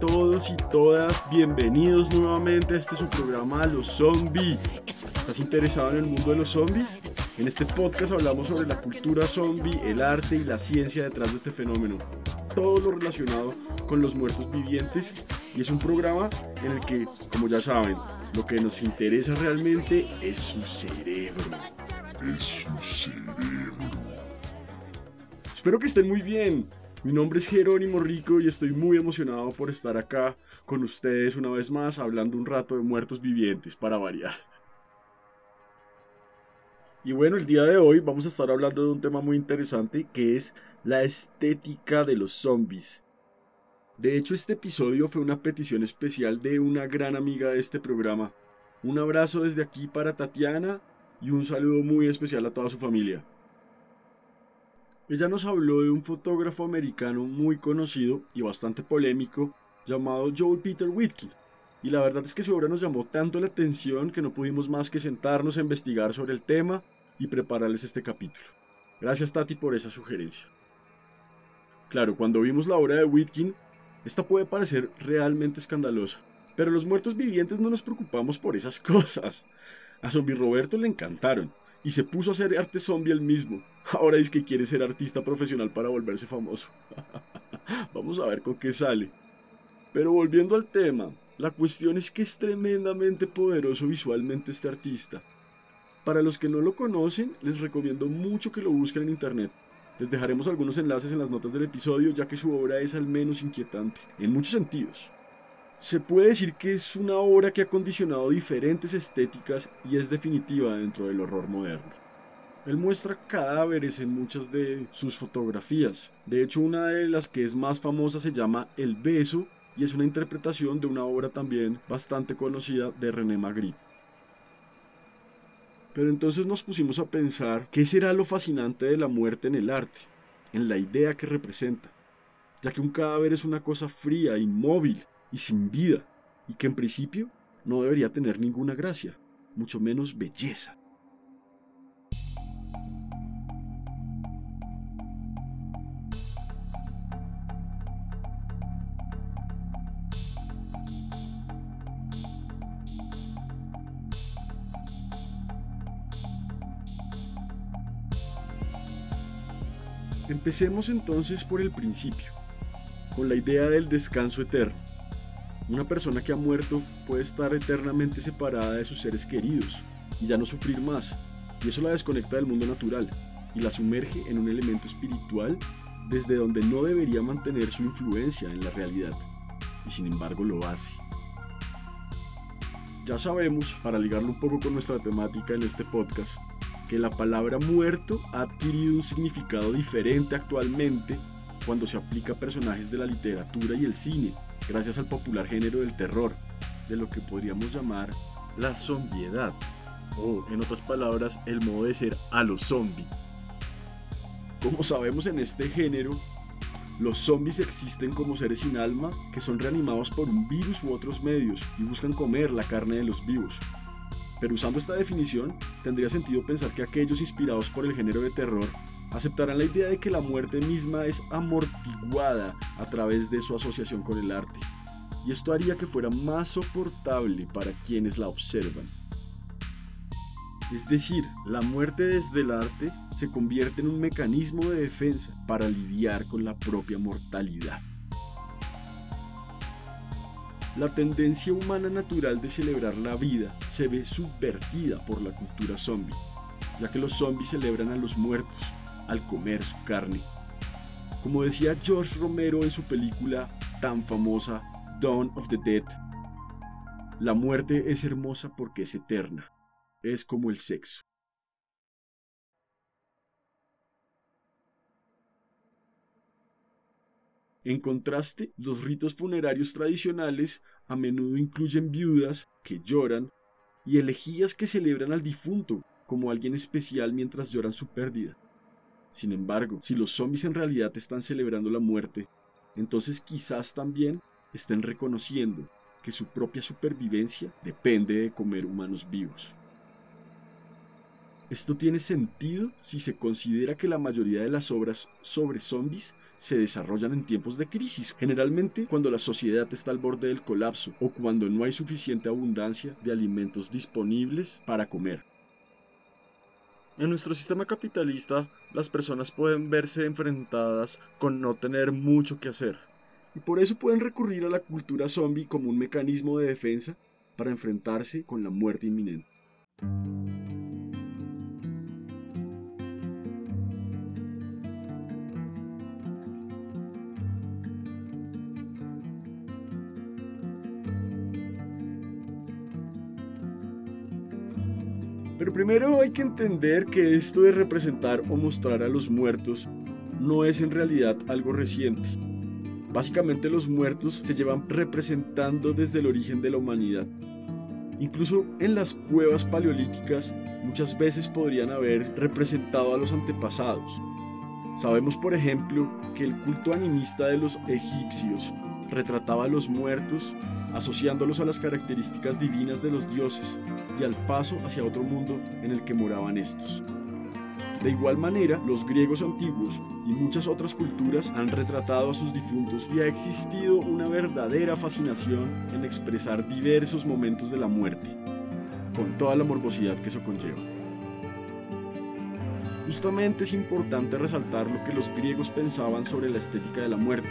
todos y todas. Bienvenidos nuevamente a este su programa Los Zombies. ¿Estás interesado en el mundo de los zombies? En este podcast hablamos sobre la cultura zombie, el arte y la ciencia detrás de este fenómeno. Todo lo relacionado con los muertos vivientes. Y es un programa en el que, como ya saben, lo que nos interesa realmente es su cerebro. Es su cerebro. Espero que estén muy bien. Mi nombre es Jerónimo Rico y estoy muy emocionado por estar acá con ustedes una vez más hablando un rato de muertos vivientes para variar. Y bueno, el día de hoy vamos a estar hablando de un tema muy interesante que es la estética de los zombies. De hecho, este episodio fue una petición especial de una gran amiga de este programa. Un abrazo desde aquí para Tatiana y un saludo muy especial a toda su familia. Ella nos habló de un fotógrafo americano muy conocido y bastante polémico llamado Joel Peter Whitkin. Y la verdad es que su obra nos llamó tanto la atención que no pudimos más que sentarnos a investigar sobre el tema y prepararles este capítulo. Gracias Tati por esa sugerencia. Claro, cuando vimos la obra de Whitkin, esta puede parecer realmente escandalosa, pero los muertos vivientes no nos preocupamos por esas cosas. A Zombie Roberto le encantaron, y se puso a hacer arte zombie él mismo. Ahora dice que quiere ser artista profesional para volverse famoso. Vamos a ver con qué sale. Pero volviendo al tema, la cuestión es que es tremendamente poderoso visualmente este artista. Para los que no lo conocen, les recomiendo mucho que lo busquen en internet. Les dejaremos algunos enlaces en las notas del episodio ya que su obra es al menos inquietante, en muchos sentidos. Se puede decir que es una obra que ha condicionado diferentes estéticas y es definitiva dentro del horror moderno. Él muestra cadáveres en muchas de sus fotografías. De hecho, una de las que es más famosa se llama El beso y es una interpretación de una obra también bastante conocida de René Magritte. Pero entonces nos pusimos a pensar qué será lo fascinante de la muerte en el arte, en la idea que representa, ya que un cadáver es una cosa fría, inmóvil y sin vida, y que en principio no debería tener ninguna gracia, mucho menos belleza. Empecemos entonces por el principio, con la idea del descanso eterno. Una persona que ha muerto puede estar eternamente separada de sus seres queridos y ya no sufrir más, y eso la desconecta del mundo natural y la sumerge en un elemento espiritual desde donde no debería mantener su influencia en la realidad, y sin embargo lo hace. Ya sabemos, para ligarlo un poco con nuestra temática en este podcast, que la palabra muerto ha adquirido un significado diferente actualmente cuando se aplica a personajes de la literatura y el cine, gracias al popular género del terror, de lo que podríamos llamar la zombiedad, o en otras palabras, el modo de ser a los zombies. Como sabemos en este género, los zombies existen como seres sin alma que son reanimados por un virus u otros medios y buscan comer la carne de los vivos. Pero usando esta definición, tendría sentido pensar que aquellos inspirados por el género de terror aceptarán la idea de que la muerte misma es amortiguada a través de su asociación con el arte. Y esto haría que fuera más soportable para quienes la observan. Es decir, la muerte desde el arte se convierte en un mecanismo de defensa para lidiar con la propia mortalidad. La tendencia humana natural de celebrar la vida se ve subvertida por la cultura zombie, ya que los zombies celebran a los muertos al comer su carne. Como decía George Romero en su película tan famosa Dawn of the Dead, la muerte es hermosa porque es eterna, es como el sexo. En contraste, los ritos funerarios tradicionales a menudo incluyen viudas que lloran y elegías que celebran al difunto como alguien especial mientras lloran su pérdida. Sin embargo, si los zombies en realidad están celebrando la muerte, entonces quizás también estén reconociendo que su propia supervivencia depende de comer humanos vivos. Esto tiene sentido si se considera que la mayoría de las obras sobre zombies se desarrollan en tiempos de crisis, generalmente cuando la sociedad está al borde del colapso o cuando no hay suficiente abundancia de alimentos disponibles para comer. En nuestro sistema capitalista, las personas pueden verse enfrentadas con no tener mucho que hacer, y por eso pueden recurrir a la cultura zombie como un mecanismo de defensa para enfrentarse con la muerte inminente. Pero primero hay que entender que esto de representar o mostrar a los muertos no es en realidad algo reciente. Básicamente los muertos se llevan representando desde el origen de la humanidad. Incluso en las cuevas paleolíticas muchas veces podrían haber representado a los antepasados. Sabemos por ejemplo que el culto animista de los egipcios retrataba a los muertos asociándolos a las características divinas de los dioses y al paso hacia otro mundo en el que moraban estos. De igual manera, los griegos antiguos y muchas otras culturas han retratado a sus difuntos y ha existido una verdadera fascinación en expresar diversos momentos de la muerte, con toda la morbosidad que eso conlleva. Justamente es importante resaltar lo que los griegos pensaban sobre la estética de la muerte,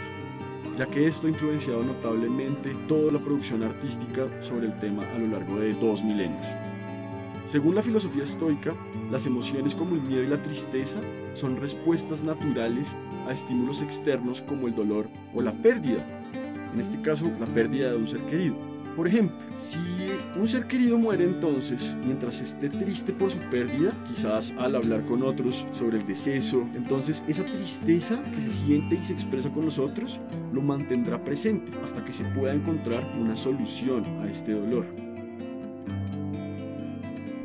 ya que esto ha influenciado notablemente toda la producción artística sobre el tema a lo largo de dos milenios. Según la filosofía estoica, las emociones como el miedo y la tristeza son respuestas naturales a estímulos externos como el dolor o la pérdida, en este caso la pérdida de un ser querido. Por ejemplo, si un ser querido muere entonces, mientras esté triste por su pérdida, quizás al hablar con otros sobre el deceso, entonces esa tristeza que se siente y se expresa con los otros lo mantendrá presente hasta que se pueda encontrar una solución a este dolor.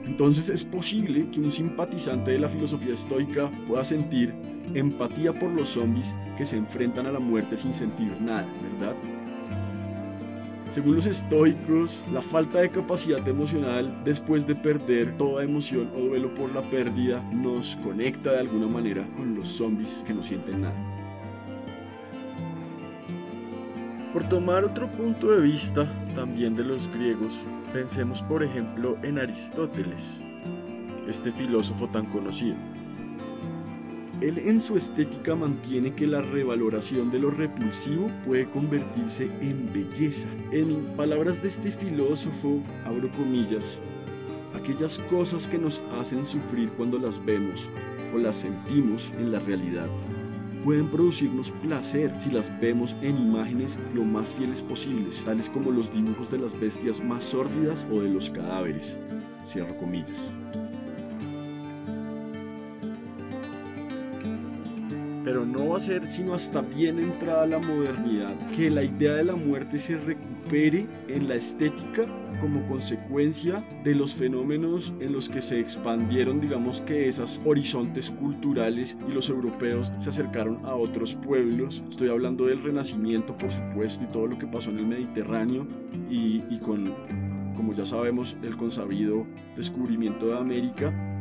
Entonces es posible que un simpatizante de la filosofía estoica pueda sentir empatía por los zombies que se enfrentan a la muerte sin sentir nada, ¿verdad? Según los estoicos, la falta de capacidad emocional después de perder toda emoción o duelo por la pérdida nos conecta de alguna manera con los zombies que no sienten nada. Por tomar otro punto de vista también de los griegos, pensemos por ejemplo en Aristóteles, este filósofo tan conocido. Él en su estética mantiene que la revaloración de lo repulsivo puede convertirse en belleza. En palabras de este filósofo, abro comillas, aquellas cosas que nos hacen sufrir cuando las vemos o las sentimos en la realidad pueden producirnos placer si las vemos en imágenes lo más fieles posibles, tales como los dibujos de las bestias más sórdidas o de los cadáveres. Comillas. Va a ser sino hasta bien entrada la modernidad que la idea de la muerte se recupere en la estética como consecuencia de los fenómenos en los que se expandieron, digamos que esos horizontes culturales y los europeos se acercaron a otros pueblos. Estoy hablando del Renacimiento, por supuesto, y todo lo que pasó en el Mediterráneo y, y con como ya sabemos, el consabido descubrimiento de América,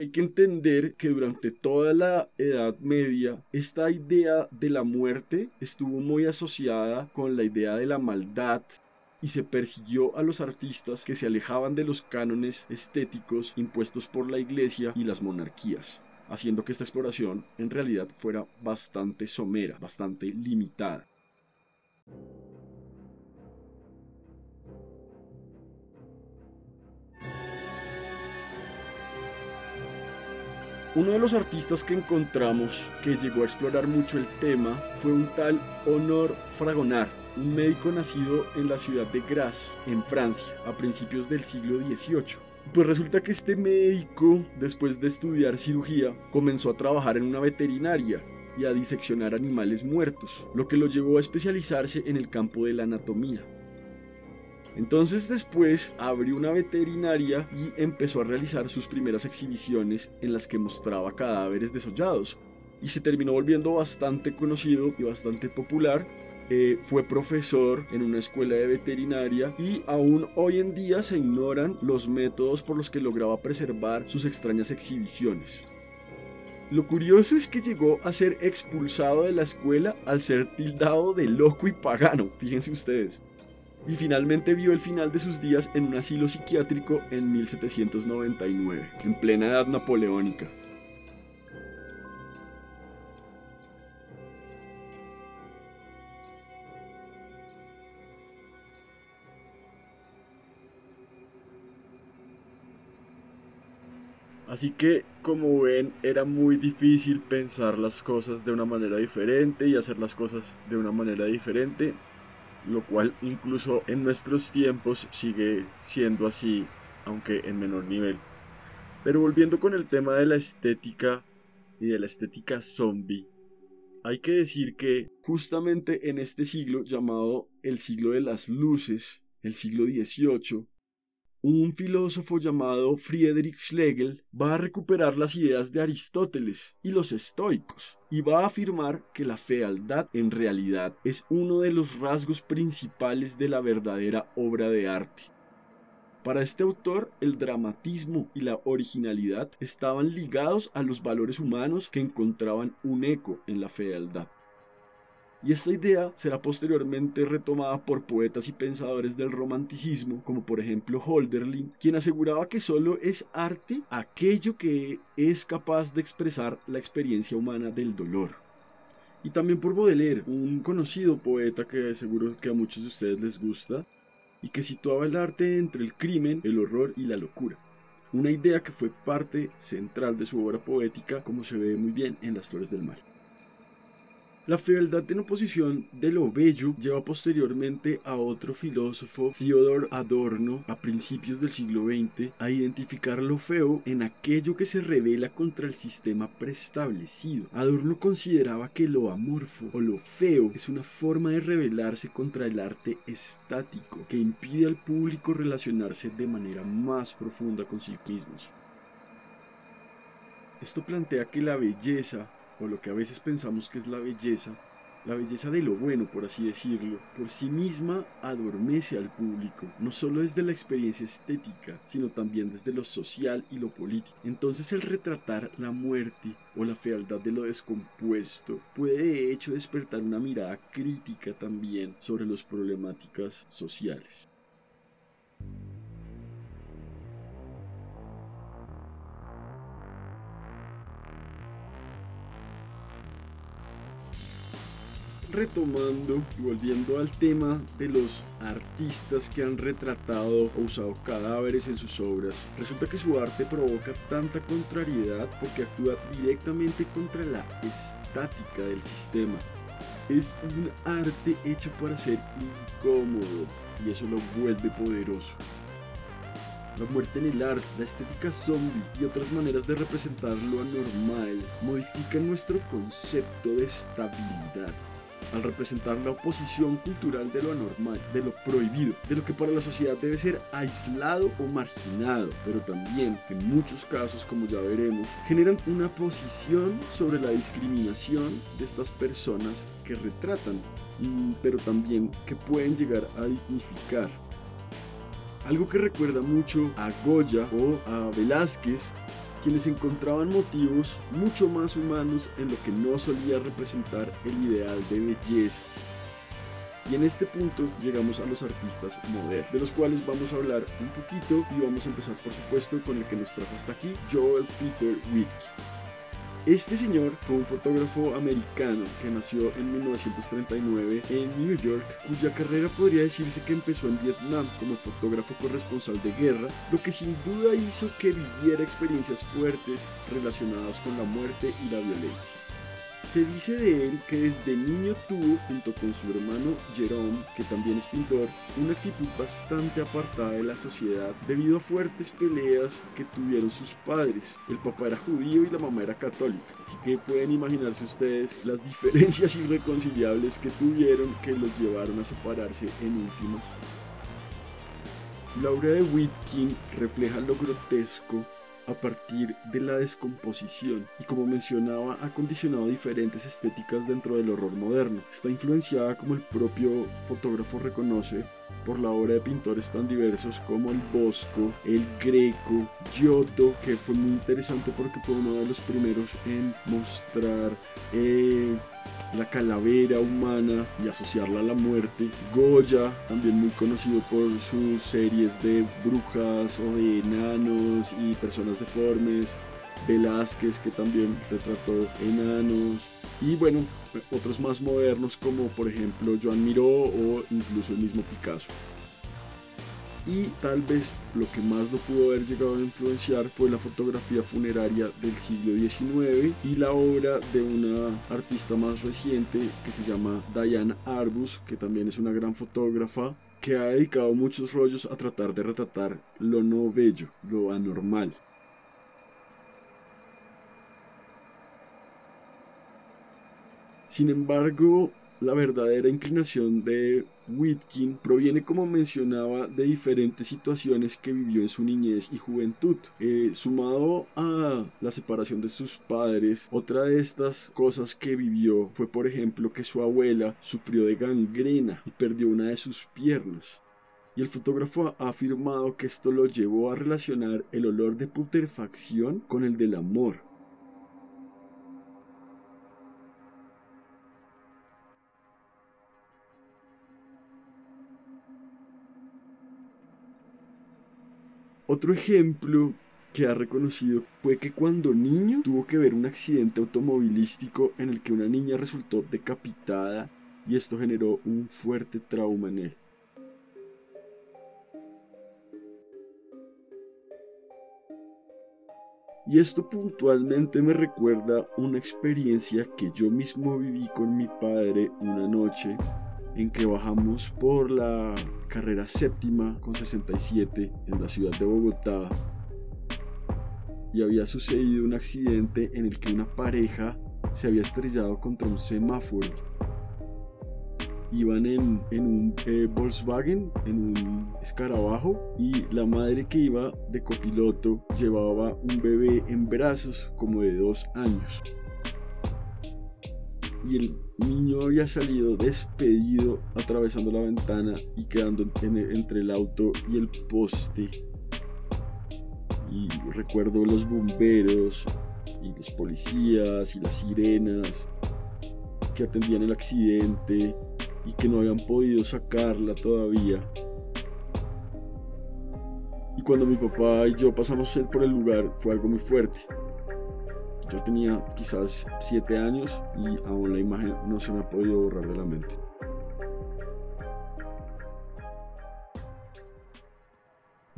Hay que entender que durante toda la Edad Media esta idea de la muerte estuvo muy asociada con la idea de la maldad y se persiguió a los artistas que se alejaban de los cánones estéticos impuestos por la iglesia y las monarquías, haciendo que esta exploración en realidad fuera bastante somera, bastante limitada. Uno de los artistas que encontramos que llegó a explorar mucho el tema fue un tal Honor Fragonard, un médico nacido en la ciudad de Grasse, en Francia, a principios del siglo XVIII. Pues resulta que este médico, después de estudiar cirugía, comenzó a trabajar en una veterinaria y a diseccionar animales muertos, lo que lo llevó a especializarse en el campo de la anatomía. Entonces después abrió una veterinaria y empezó a realizar sus primeras exhibiciones en las que mostraba cadáveres desollados. Y se terminó volviendo bastante conocido y bastante popular. Eh, fue profesor en una escuela de veterinaria y aún hoy en día se ignoran los métodos por los que lograba preservar sus extrañas exhibiciones. Lo curioso es que llegó a ser expulsado de la escuela al ser tildado de loco y pagano, fíjense ustedes y finalmente vio el final de sus días en un asilo psiquiátrico en 1799, en plena edad napoleónica. Así que, como ven, era muy difícil pensar las cosas de una manera diferente y hacer las cosas de una manera diferente lo cual incluso en nuestros tiempos sigue siendo así, aunque en menor nivel. Pero volviendo con el tema de la estética y de la estética zombie, hay que decir que justamente en este siglo llamado el siglo de las luces, el siglo XVIII, un filósofo llamado Friedrich Schlegel va a recuperar las ideas de Aristóteles y los estoicos y va a afirmar que la fealdad en realidad es uno de los rasgos principales de la verdadera obra de arte. Para este autor, el dramatismo y la originalidad estaban ligados a los valores humanos que encontraban un eco en la fealdad y esta idea será posteriormente retomada por poetas y pensadores del romanticismo, como por ejemplo Holderlin, quien aseguraba que solo es arte aquello que es capaz de expresar la experiencia humana del dolor. Y también por Baudelaire, un conocido poeta que seguro que a muchos de ustedes les gusta, y que situaba el arte entre el crimen, el horror y la locura. Una idea que fue parte central de su obra poética, como se ve muy bien en Las Flores del Mar. La fealdad en oposición de lo bello lleva posteriormente a otro filósofo, Theodor Adorno, a principios del siglo XX, a identificar lo feo en aquello que se revela contra el sistema preestablecido. Adorno consideraba que lo amorfo o lo feo es una forma de rebelarse contra el arte estático que impide al público relacionarse de manera más profunda con sí mismos. Esto plantea que la belleza o lo que a veces pensamos que es la belleza, la belleza de lo bueno, por así decirlo, por sí misma adormece al público, no solo desde la experiencia estética, sino también desde lo social y lo político. Entonces el retratar la muerte o la fealdad de lo descompuesto puede de hecho despertar una mirada crítica también sobre las problemáticas sociales. Retomando y volviendo al tema de los artistas que han retratado o usado cadáveres en sus obras, resulta que su arte provoca tanta contrariedad porque actúa directamente contra la estática del sistema. Es un arte hecho para ser incómodo y eso lo vuelve poderoso. La muerte en el arte, la estética zombie y otras maneras de representar lo anormal modifican nuestro concepto de estabilidad al representar la oposición cultural de lo anormal, de lo prohibido, de lo que para la sociedad debe ser aislado o marginado, pero también, en muchos casos, como ya veremos, generan una posición sobre la discriminación de estas personas que retratan, mm, pero también que pueden llegar a dignificar. Algo que recuerda mucho a Goya o a Velázquez quienes encontraban motivos mucho más humanos en lo que no solía representar el ideal de belleza. Y en este punto llegamos a los artistas modernos, de los cuales vamos a hablar un poquito y vamos a empezar por supuesto con el que nos trajo hasta aquí, Joel Peter Whitke. Este señor fue un fotógrafo americano que nació en 1939 en New York, cuya carrera podría decirse que empezó en Vietnam como fotógrafo corresponsal de guerra, lo que sin duda hizo que viviera experiencias fuertes relacionadas con la muerte y la violencia. Se dice de él que desde niño tuvo, junto con su hermano Jerome, que también es pintor, una actitud bastante apartada de la sociedad debido a fuertes peleas que tuvieron sus padres. El papá era judío y la mamá era católica, así que pueden imaginarse ustedes las diferencias irreconciliables que tuvieron que los llevaron a separarse en últimas. La obra de Whitkin refleja lo grotesco a partir de la descomposición y como mencionaba ha condicionado diferentes estéticas dentro del horror moderno. Está influenciada como el propio fotógrafo reconoce por la obra de pintores tan diversos como el Bosco, el Greco, Giotto, que fue muy interesante porque fue uno de los primeros en mostrar eh, la calavera humana y asociarla a la muerte. Goya, también muy conocido por sus series de brujas o de enanos y personas deformes. Velázquez, que también retrató enanos. Y bueno, otros más modernos como por ejemplo Joan Miró o incluso el mismo Picasso y tal vez lo que más lo pudo haber llegado a influenciar fue la fotografía funeraria del siglo XIX y la obra de una artista más reciente que se llama Diane Arbus, que también es una gran fotógrafa que ha dedicado muchos rollos a tratar de retratar lo no bello, lo anormal. Sin embargo, la verdadera inclinación de Whitkin proviene, como mencionaba, de diferentes situaciones que vivió en su niñez y juventud. Eh, sumado a la separación de sus padres, otra de estas cosas que vivió fue, por ejemplo, que su abuela sufrió de gangrena y perdió una de sus piernas. Y el fotógrafo ha afirmado que esto lo llevó a relacionar el olor de putrefacción con el del amor Otro ejemplo que ha reconocido fue que cuando niño tuvo que ver un accidente automovilístico en el que una niña resultó decapitada y esto generó un fuerte trauma en él. Y esto puntualmente me recuerda una experiencia que yo mismo viví con mi padre una noche en que bajamos por la carrera séptima con 67 en la ciudad de Bogotá y había sucedido un accidente en el que una pareja se había estrellado contra un semáforo. Iban en, un eh, Volkswagen, en un escarabajo, y la madre que iba de copiloto llevaba un bebé en brazos como de dos años. Y el niño había salido despedido atravesando la ventana y quedando entre el auto y el poste. Y recuerdo los bomberos y los policías y las sirenas que atendían el accidente y que no habían podido sacarla todavía. Y cuando mi papá y yo pasamos por el lugar fue algo muy fuerte. Yo tenía quizás 7 años y aún la imagen no se me ha podido borrar de la mente.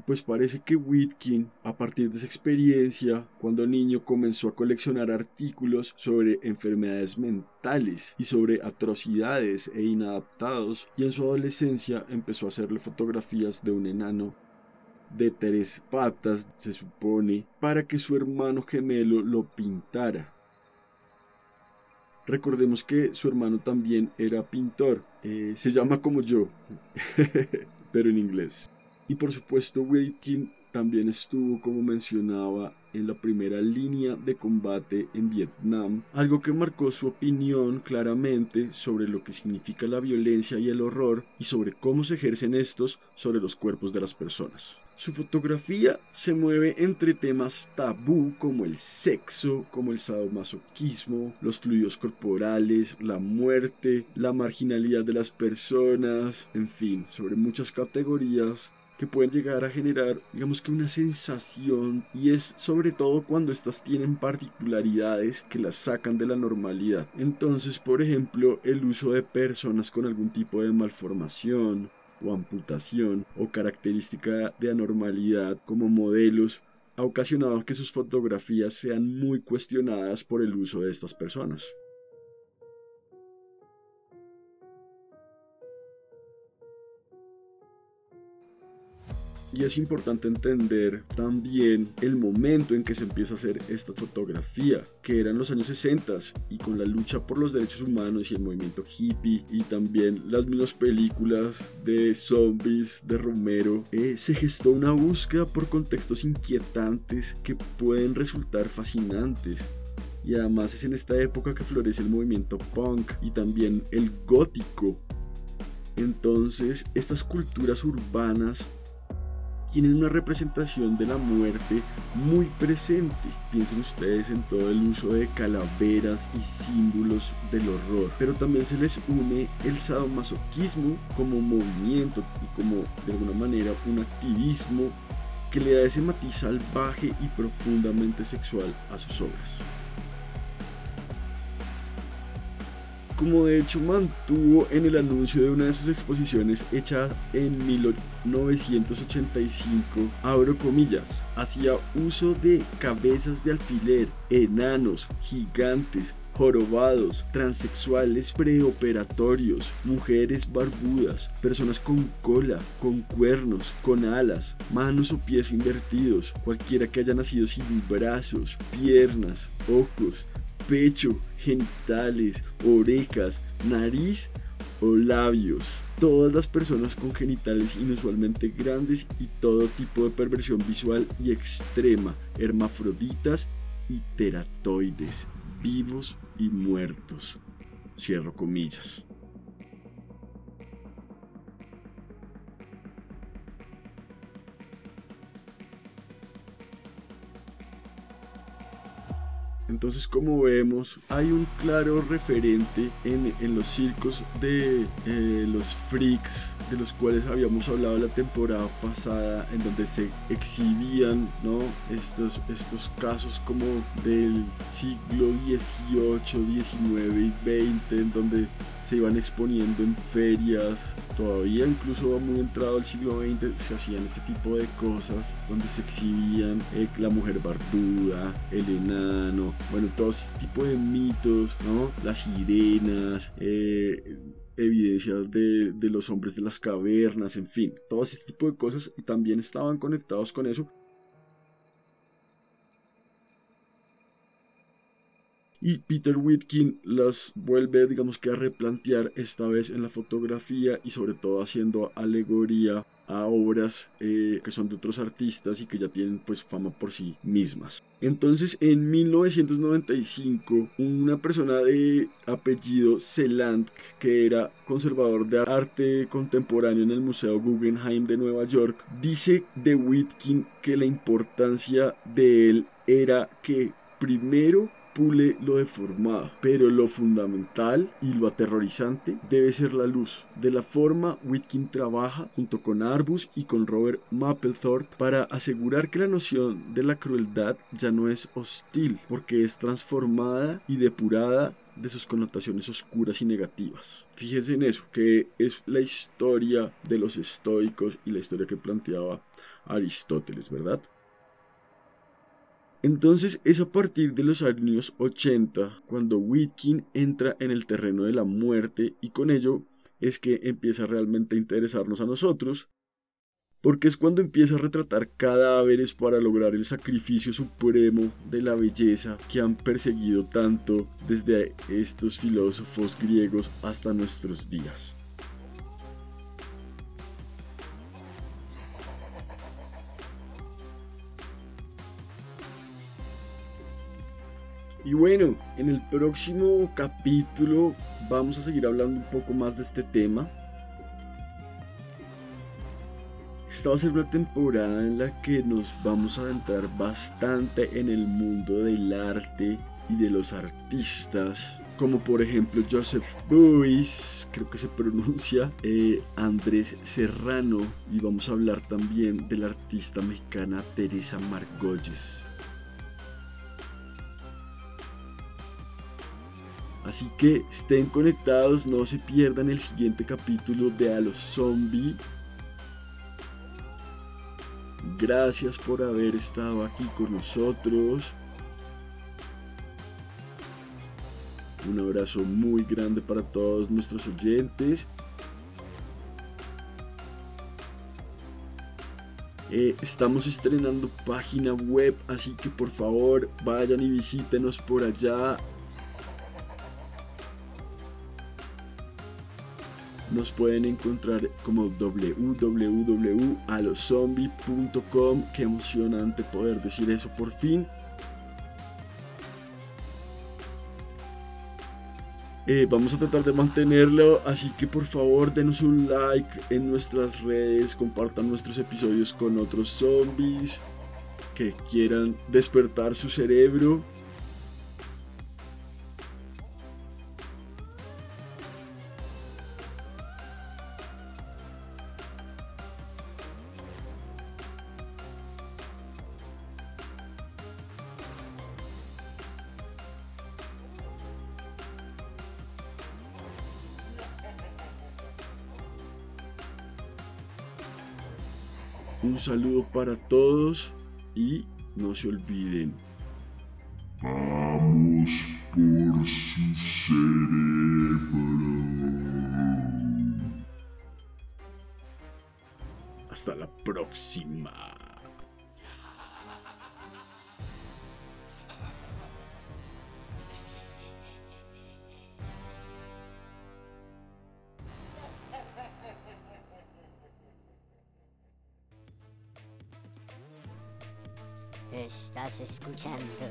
Pues parece que Whitkin, a partir de esa experiencia, cuando niño comenzó a coleccionar artículos sobre enfermedades mentales y sobre atrocidades e inadaptados, y en su adolescencia empezó a hacerle fotografías de un enano de tres patas, se supone, para que su hermano gemelo lo pintara. Recordemos que su hermano también era pintor, eh, se llama como yo, pero en inglés. Y por supuesto, Waitkin también estuvo, como mencionaba, en la primera línea de combate en Vietnam, algo que marcó su opinión claramente sobre lo que significa la violencia y el horror y sobre cómo se ejercen estos sobre los cuerpos de las personas. Su fotografía se mueve entre temas tabú como el sexo, como el sadomasoquismo, los fluidos corporales, la muerte, la marginalidad de las personas, en fin, sobre muchas categorías que pueden llegar a generar, digamos que una sensación, y es sobre todo cuando estas tienen particularidades que las sacan de la normalidad. Entonces, por ejemplo, el uso de personas con algún tipo de malformación, o amputación o característica de anormalidad como modelos ha ocasionado que sus fotografías sean muy cuestionadas por el uso de estas personas. Y es importante entender también el momento en que se empieza a hacer esta fotografía, que eran los años 60 y con la lucha por los derechos humanos y el movimiento hippie y también las mismas películas de zombies de Romero, eh, se gestó una búsqueda por contextos inquietantes que pueden resultar fascinantes y además es en esta época que florece el movimiento punk y también el gótico. Entonces, estas culturas urbanas tienen una representación de la muerte muy presente. Piensen ustedes en todo el uso de calaveras y símbolos del horror, pero también se les une el sadomasoquismo como movimiento y como de alguna manera un activismo que le da ese matiz salvaje y profundamente sexual a sus obras. Como de hecho mantuvo en el anuncio de una de sus exposiciones hecha en 1985, abro comillas, hacía uso de cabezas de alfiler, enanos, gigantes, jorobados, transexuales preoperatorios, mujeres barbudas, personas con cola, con cuernos, con alas, manos o pies invertidos, cualquiera que haya nacido sin brazos, piernas, ojos, pecho, genitales, orejas, nariz o labios. Todas las personas con genitales inusualmente grandes y todo tipo de perversión visual y extrema, hermafroditas y teratoides, vivos y muertos. Cierro comillas. Entonces, como vemos, hay un claro referente en, los circos de eh, los freaks, de los cuales habíamos hablado la temporada pasada, en donde se exhibían ¿no? estos, estos casos como del siglo XVIII, XIX y XX, en donde se iban exponiendo en ferias, todavía incluso muy entrado al siglo XX se hacían este tipo de cosas donde se exhibían eh, la mujer barbuda, el enano, bueno, todo este tipo de mitos, ¿no? Las sirenas, eh, evidencias de, de, los hombres de las cavernas, en fin, todo este tipo de cosas y también estaban conectados con eso y Peter Whitkin las vuelve digamos que a replantear esta vez en la fotografía y sobre todo haciendo alegoría a obras eh, que son de otros artistas y que ya tienen pues fama por sí mismas. Entonces en 1995 una persona de apellido Celand que era conservador de arte contemporáneo en el Museo Guggenheim de Nueva York dice de Whitkin que la importancia de él era que primero pule lo deformado, pero lo fundamental y lo aterrorizante debe ser la luz. De la forma, Whitkin trabaja junto con Arbus y con Robert Mapplethorpe para asegurar que la noción de la crueldad ya no es hostil, porque es transformada y depurada de sus connotaciones oscuras y negativas. Fíjense en eso, que es la historia de los estoicos y la historia que planteaba Aristóteles, ¿verdad? Entonces es a partir de los años 80 cuando Whitkin entra en el terreno de la muerte y con ello es que empieza realmente a interesarnos a nosotros. porque es cuando empieza a retratar cadáveres para lograr el sacrificio supremo de la belleza que han perseguido tanto desde estos filósofos griegos hasta nuestros días. Y bueno, en el próximo capítulo vamos a seguir hablando un poco más de este tema. Esta va a ser una temporada en la que nos vamos a adentrar bastante en el mundo del arte y de los artistas, como por ejemplo Joseph Beuys, creo que se pronuncia, eh, Andrés Serrano, y vamos a hablar también de la artista mexicana Teresa Margolles. Así que estén conectados, no se pierdan el siguiente capítulo de A los Zombies. Gracias por haber estado aquí con nosotros. Un abrazo muy grande para todos nuestros oyentes. Eh, estamos estrenando página web, así que por favor vayan y visítenos por allá nos pueden encontrar como www.alozombie.com. Qué emocionante poder decir eso por fin. Eh, vamos a tratar de mantenerlo, así que por favor denos un like en nuestras redes, compartan nuestros episodios con otros zombies que quieran despertar su cerebro. Un saludo para todos y no se olviden. Vamos por su cerebro. Hasta la próxima. Estás escuchando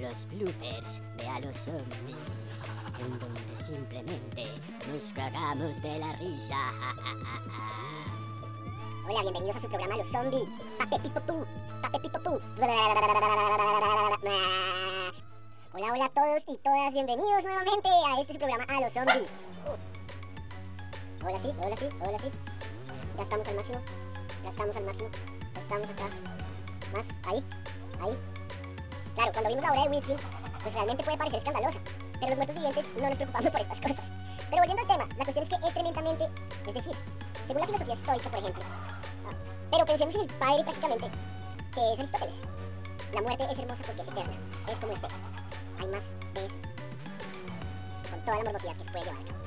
los bloopers de A los Zombie, en donde simplemente nos cagamos de la risa. Hola, bienvenidos a su programa Los Zombies. Pape Pipopú, Pape Pipopú. Hola, hola a todos y todas, bienvenidos nuevamente a este su programa A los Zombies. Hola sí, hola sí, hola sí. Ya estamos al máximo, ya estamos al máximo. Ya estamos acá. Más, ahí, Claro, cuando vimos la obra de Wilkin, pues realmente puede parecer escandalosa. Pero los muertos vivientes no nos preocupamos por estas cosas. Pero volviendo al tema, la cuestión es que es tremendamente, es decir, según la filosofía estoica, por ejemplo, ah, pero pensemos en el padre prácticamente, que es Aristóteles. La muerte es hermosa porque es eterna, es como el sexo. Hay más de eso. Con toda la morbosidad que se puede llevar.